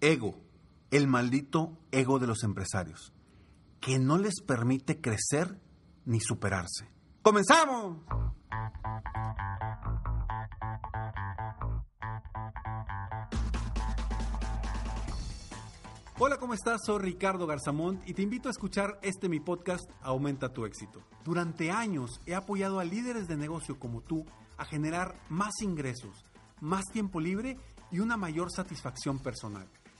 ego, el maldito ego de los empresarios, que no les permite crecer ni superarse. ¡Comenzamos! Hola, ¿cómo estás? Soy Ricardo Garzamont y te invito a escuchar este mi podcast Aumenta tu éxito. Durante años he apoyado a líderes de negocio como tú a generar más ingresos, más tiempo libre y una mayor satisfacción personal.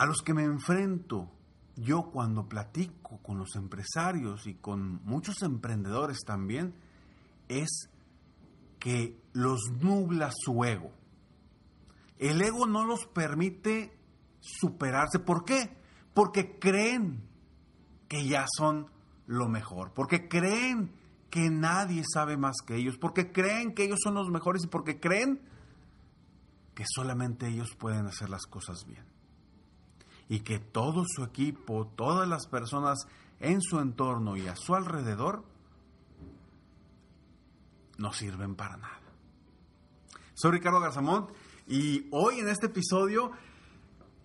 a los que me enfrento yo cuando platico con los empresarios y con muchos emprendedores también es que los nubla su ego. El ego no los permite superarse. ¿Por qué? Porque creen que ya son lo mejor, porque creen que nadie sabe más que ellos, porque creen que ellos son los mejores y porque creen que solamente ellos pueden hacer las cosas bien. Y que todo su equipo, todas las personas en su entorno y a su alrededor no sirven para nada. Soy Ricardo Garzamont y hoy en este episodio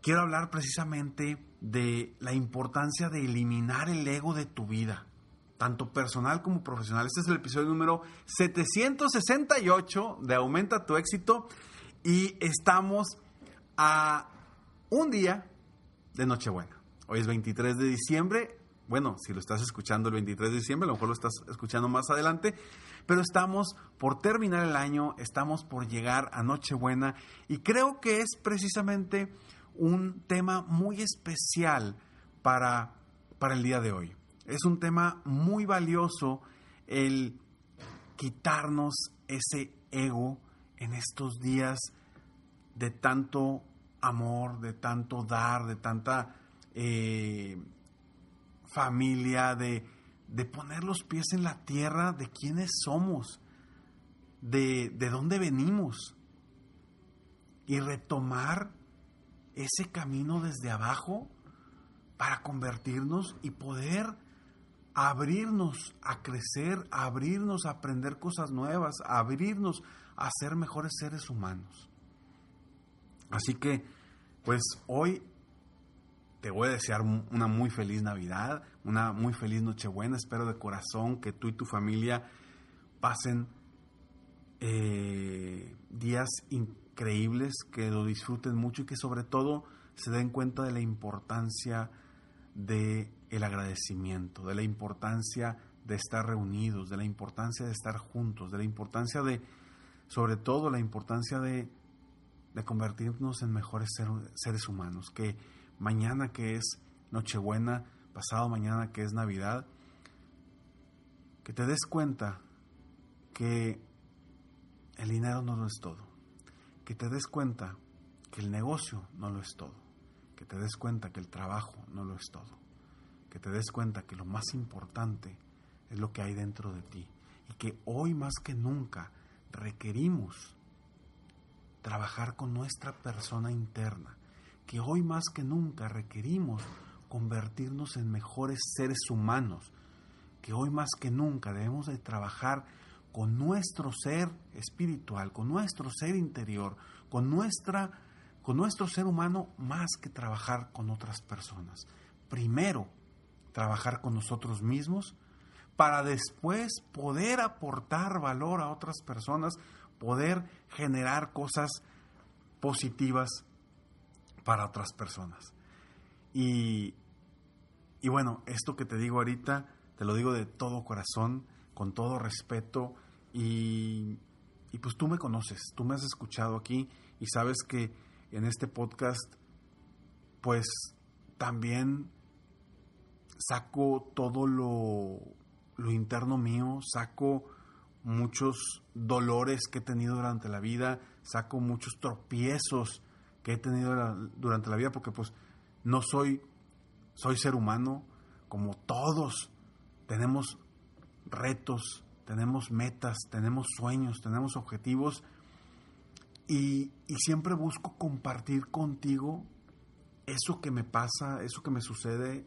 quiero hablar precisamente de la importancia de eliminar el ego de tu vida, tanto personal como profesional. Este es el episodio número 768 de Aumenta tu éxito y estamos a un día de Nochebuena. Hoy es 23 de diciembre. Bueno, si lo estás escuchando el 23 de diciembre, a lo mejor lo estás escuchando más adelante. Pero estamos por terminar el año, estamos por llegar a Nochebuena y creo que es precisamente un tema muy especial para, para el día de hoy. Es un tema muy valioso el quitarnos ese ego en estos días de tanto amor, de tanto dar, de tanta eh, familia, de, de poner los pies en la tierra de quiénes somos, de, de dónde venimos y retomar ese camino desde abajo para convertirnos y poder abrirnos a crecer, abrirnos a aprender cosas nuevas, abrirnos a ser mejores seres humanos. Así que, pues hoy te voy a desear una muy feliz Navidad, una muy feliz Nochebuena. Espero de corazón que tú y tu familia pasen eh, días increíbles, que lo disfruten mucho y que sobre todo se den cuenta de la importancia de el agradecimiento, de la importancia de estar reunidos, de la importancia de estar juntos, de la importancia de, sobre todo, la importancia de, de convertirnos en mejores seres humanos, que mañana que es Nochebuena, pasado mañana que es Navidad, que te des cuenta que el dinero no lo es todo, que te des cuenta que el negocio no lo es todo, que te des cuenta que el trabajo no lo es todo, que te des cuenta que lo más importante es lo que hay dentro de ti y que hoy más que nunca requerimos trabajar con nuestra persona interna, que hoy más que nunca requerimos convertirnos en mejores seres humanos, que hoy más que nunca debemos de trabajar con nuestro ser espiritual, con nuestro ser interior, con nuestra con nuestro ser humano más que trabajar con otras personas. Primero, trabajar con nosotros mismos para después poder aportar valor a otras personas, poder generar cosas positivas para otras personas. Y, y bueno, esto que te digo ahorita, te lo digo de todo corazón, con todo respeto, y, y pues tú me conoces, tú me has escuchado aquí y sabes que en este podcast, pues también saco todo lo, lo interno mío, saco muchos dolores que he tenido durante la vida, saco muchos tropiezos que he tenido durante la vida, porque pues no soy, soy ser humano, como todos. Tenemos retos, tenemos metas, tenemos sueños, tenemos objetivos y, y, siempre busco compartir contigo eso que me pasa, eso que me sucede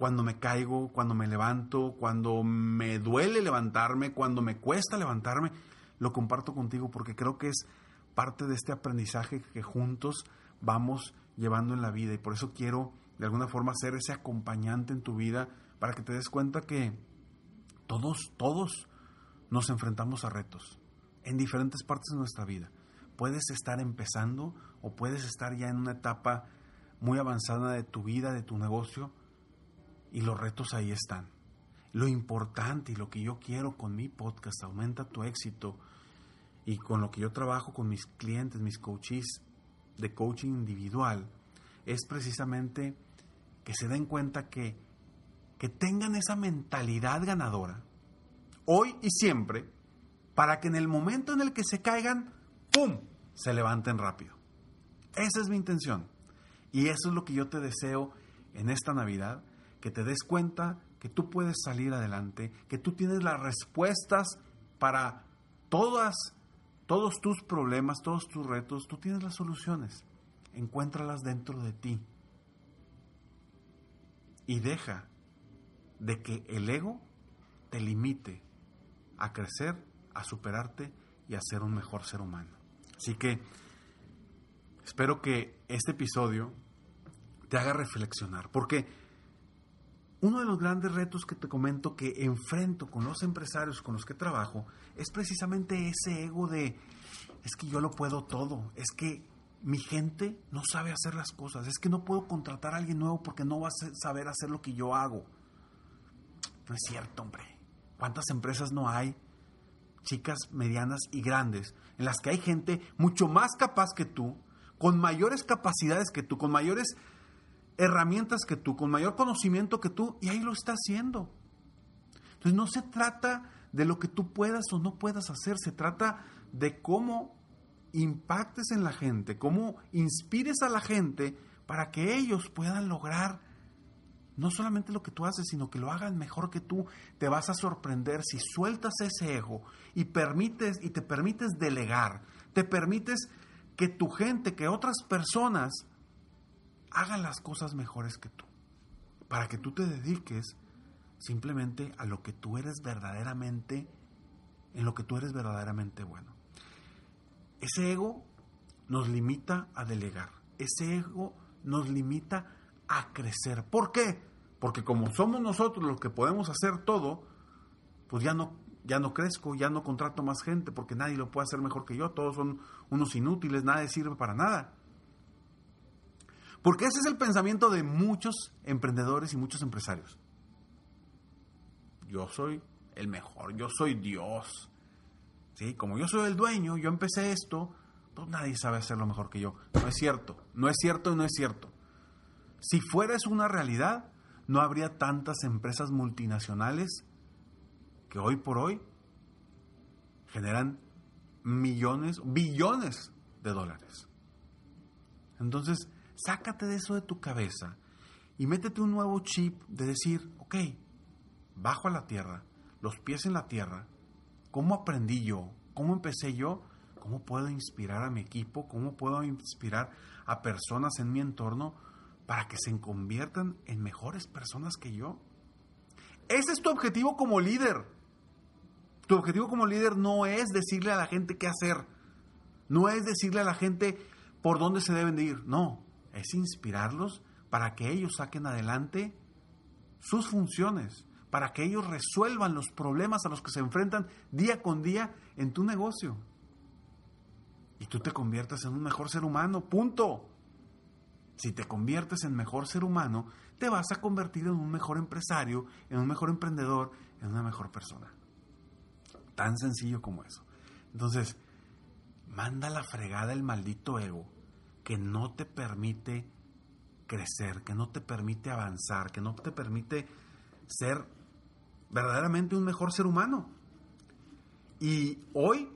cuando me caigo, cuando me levanto, cuando me duele levantarme, cuando me cuesta levantarme, lo comparto contigo porque creo que es parte de este aprendizaje que juntos vamos llevando en la vida y por eso quiero de alguna forma ser ese acompañante en tu vida para que te des cuenta que todos, todos nos enfrentamos a retos en diferentes partes de nuestra vida. Puedes estar empezando o puedes estar ya en una etapa muy avanzada de tu vida, de tu negocio, y los retos ahí están. Lo importante y lo que yo quiero con mi podcast, aumenta tu éxito, y con lo que yo trabajo con mis clientes, mis coaches de coaching individual, es precisamente que se den cuenta que, que tengan esa mentalidad ganadora, hoy y siempre, para que en el momento en el que se caigan, ¡pum!, se levanten rápido. Esa es mi intención. Y eso es lo que yo te deseo en esta Navidad, que te des cuenta que tú puedes salir adelante, que tú tienes las respuestas para todas, todos tus problemas, todos tus retos, tú tienes las soluciones. Encuéntralas dentro de ti. Y deja de que el ego te limite a crecer, a superarte y a ser un mejor ser humano. Así que espero que este episodio te haga reflexionar, porque uno de los grandes retos que te comento que enfrento con los empresarios con los que trabajo es precisamente ese ego de, es que yo lo puedo todo, es que mi gente no sabe hacer las cosas, es que no puedo contratar a alguien nuevo porque no va a saber hacer lo que yo hago. No es cierto, hombre. ¿Cuántas empresas no hay chicas medianas y grandes, en las que hay gente mucho más capaz que tú, con mayores capacidades que tú, con mayores herramientas que tú, con mayor conocimiento que tú, y ahí lo está haciendo. Entonces no se trata de lo que tú puedas o no puedas hacer, se trata de cómo impactes en la gente, cómo inspires a la gente para que ellos puedan lograr no solamente lo que tú haces, sino que lo hagan mejor que tú, te vas a sorprender si sueltas ese ego y permites y te permites delegar, te permites que tu gente, que otras personas hagan las cosas mejores que tú, para que tú te dediques simplemente a lo que tú eres verdaderamente en lo que tú eres verdaderamente bueno. Ese ego nos limita a delegar. Ese ego nos limita a crecer. ¿Por qué? Porque como somos nosotros los que podemos hacer todo, pues ya no, ya no crezco, ya no contrato más gente, porque nadie lo puede hacer mejor que yo, todos son unos inútiles, nadie sirve para nada. Porque ese es el pensamiento de muchos emprendedores y muchos empresarios. Yo soy el mejor, yo soy Dios. ¿Sí? Como yo soy el dueño, yo empecé esto, pues nadie sabe hacerlo mejor que yo. No es cierto, no es cierto y no es cierto. Si fuera una realidad, no habría tantas empresas multinacionales que hoy por hoy generan millones, billones de dólares. Entonces, sácate de eso de tu cabeza y métete un nuevo chip de decir, ok, bajo a la tierra, los pies en la tierra, ¿cómo aprendí yo? ¿Cómo empecé yo? ¿Cómo puedo inspirar a mi equipo? ¿Cómo puedo inspirar a personas en mi entorno para que se conviertan en mejores personas que yo. Ese es tu objetivo como líder. Tu objetivo como líder no es decirle a la gente qué hacer. No es decirle a la gente por dónde se deben de ir. No, es inspirarlos para que ellos saquen adelante sus funciones, para que ellos resuelvan los problemas a los que se enfrentan día con día en tu negocio. Y tú te conviertas en un mejor ser humano, punto. Si te conviertes en mejor ser humano, te vas a convertir en un mejor empresario, en un mejor emprendedor, en una mejor persona. Tan sencillo como eso. Entonces, manda la fregada el maldito ego que no te permite crecer, que no te permite avanzar, que no te permite ser verdaderamente un mejor ser humano. Y hoy,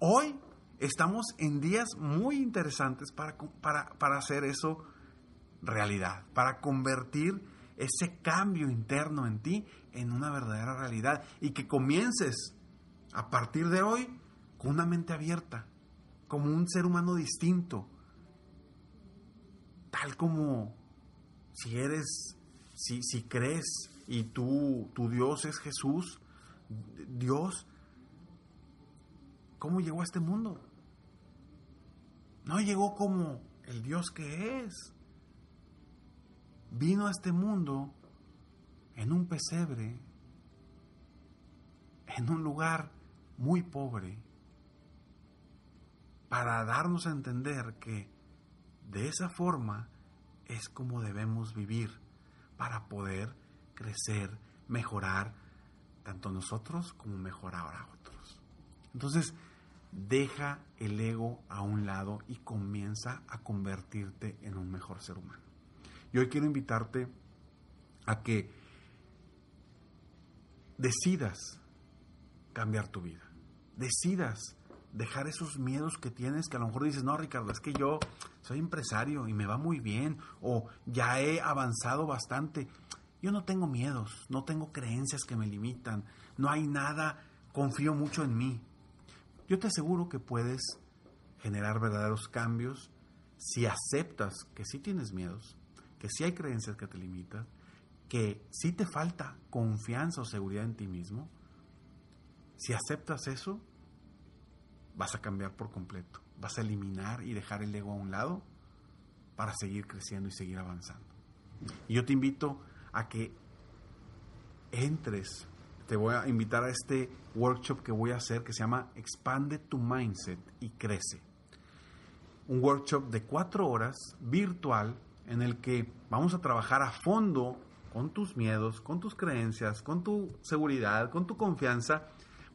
hoy Estamos en días muy interesantes para, para, hacer eso realidad, para convertir ese cambio interno en ti en una verdadera realidad y que comiences a partir de hoy con una mente abierta, como un ser humano distinto, tal como si eres, si, si crees y tú, tu Dios es Jesús, Dios, ¿cómo llegó a este mundo? No llegó como el Dios que es. Vino a este mundo en un pesebre, en un lugar muy pobre, para darnos a entender que de esa forma es como debemos vivir para poder crecer, mejorar, tanto nosotros como mejorar a otros. Entonces, deja el ego a un lado y comienza a convertirte en un mejor ser humano. Y hoy quiero invitarte a que decidas cambiar tu vida, decidas dejar esos miedos que tienes que a lo mejor dices, no, Ricardo, es que yo soy empresario y me va muy bien o ya he avanzado bastante. Yo no tengo miedos, no tengo creencias que me limitan, no hay nada, confío mucho en mí. Yo te aseguro que puedes generar verdaderos cambios si aceptas que sí tienes miedos, que sí hay creencias que te limitan, que sí te falta confianza o seguridad en ti mismo. Si aceptas eso, vas a cambiar por completo. Vas a eliminar y dejar el ego a un lado para seguir creciendo y seguir avanzando. Y yo te invito a que entres, te voy a invitar a este workshop que voy a hacer que se llama Expande tu Mindset y Crece. Un workshop de cuatro horas virtual en el que vamos a trabajar a fondo con tus miedos, con tus creencias, con tu seguridad, con tu confianza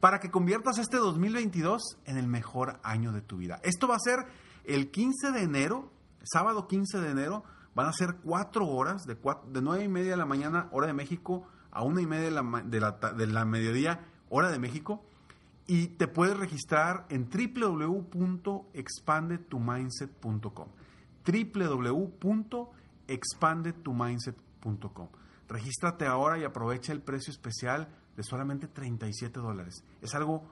para que conviertas este 2022 en el mejor año de tu vida. Esto va a ser el 15 de enero, sábado 15 de enero, van a ser cuatro horas, de, de 9 y media de la mañana, hora de México, a una y media de la, de la, de la mediodía, hora de México. Y te puedes registrar en www.expandetumindset.com. www.expandetumindset.com. Regístrate ahora y aprovecha el precio especial de solamente 37 dólares. Es algo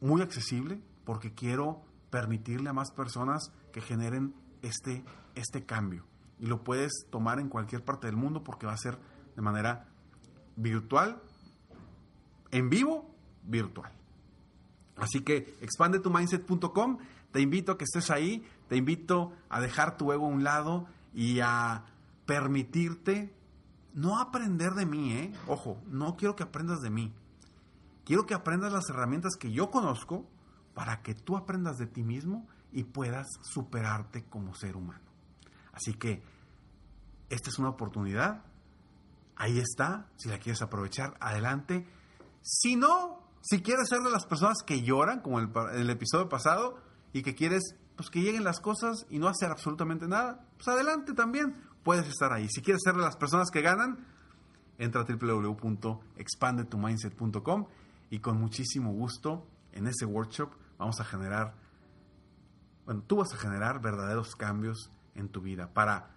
muy accesible porque quiero permitirle a más personas que generen este, este cambio. Y lo puedes tomar en cualquier parte del mundo porque va a ser de manera virtual, en vivo, virtual. Así que expandetumindset.com, te invito a que estés ahí, te invito a dejar tu ego a un lado y a permitirte no aprender de mí, ¿eh? Ojo, no quiero que aprendas de mí. Quiero que aprendas las herramientas que yo conozco para que tú aprendas de ti mismo y puedas superarte como ser humano. Así que esta es una oportunidad. Ahí está. Si la quieres aprovechar, adelante. Si no, si quieres ser de las personas que lloran, como el, el episodio pasado, y que quieres pues, que lleguen las cosas y no hacer absolutamente nada, pues adelante también puedes estar ahí. Si quieres ser de las personas que ganan, entra a www.expandetumindset.com y con muchísimo gusto en ese workshop vamos a generar, bueno, tú vas a generar verdaderos cambios en tu vida para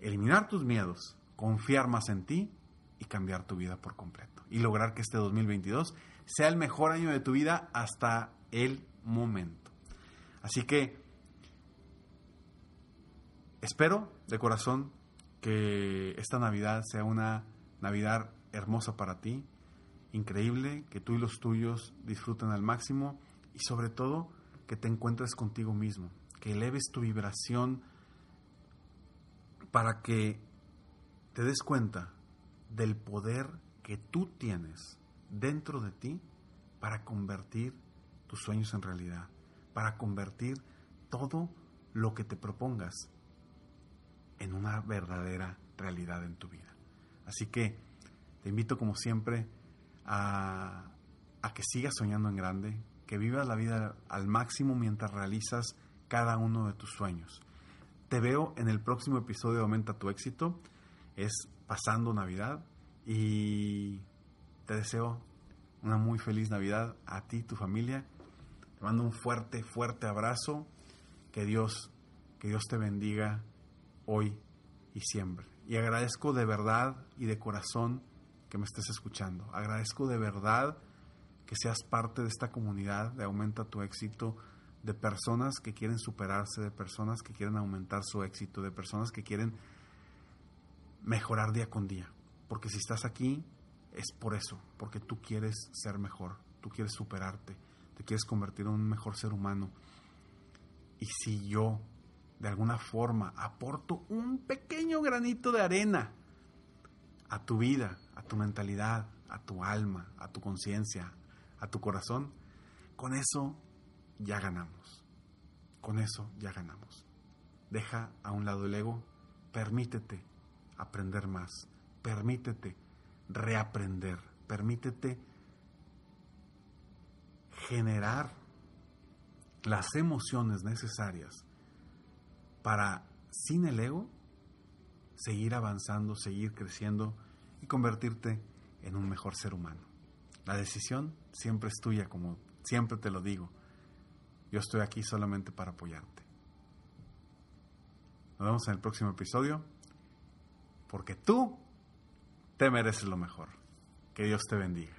eliminar tus miedos, confiar más en ti y cambiar tu vida por completo. Y lograr que este 2022 sea el mejor año de tu vida hasta el momento. Así que espero de corazón que esta Navidad sea una Navidad hermosa para ti, increíble, que tú y los tuyos disfruten al máximo y sobre todo que te encuentres contigo mismo, que eleves tu vibración para que te des cuenta del poder que tú tienes dentro de ti para convertir tus sueños en realidad, para convertir todo lo que te propongas en una verdadera realidad en tu vida. Así que te invito como siempre a, que sigas soñando en grande, que vivas la vida al máximo mientras realizas cada uno de tus sueños. Te veo en el próximo episodio de Aumenta tu éxito. Es pasando Navidad y te deseo una muy feliz Navidad a ti y tu familia. Te mando un fuerte, fuerte abrazo. Que Dios, que Dios te bendiga hoy y siempre. Y agradezco de verdad y de corazón que me estés escuchando. Agradezco de verdad que seas parte de esta comunidad de Aumenta tu éxito, de personas que quieren superarse, de personas que quieren aumentar su éxito, de personas que quieren mejorar día con día. Porque si estás aquí es por eso, porque tú quieres ser mejor, tú quieres superarte, te quieres convertir en un mejor ser humano. Y si yo de alguna forma aporto un pequeño granito de arena a tu vida, a tu mentalidad, a tu alma, a tu conciencia, a tu corazón, con eso ya ganamos. Con eso ya ganamos. Deja a un lado el ego, permítete aprender más, permítete reaprender, permítete generar las emociones necesarias para, sin el ego, seguir avanzando, seguir creciendo y convertirte en un mejor ser humano. La decisión siempre es tuya, como siempre te lo digo. Yo estoy aquí solamente para apoyarte. Nos vemos en el próximo episodio, porque tú te mereces lo mejor. Que Dios te bendiga.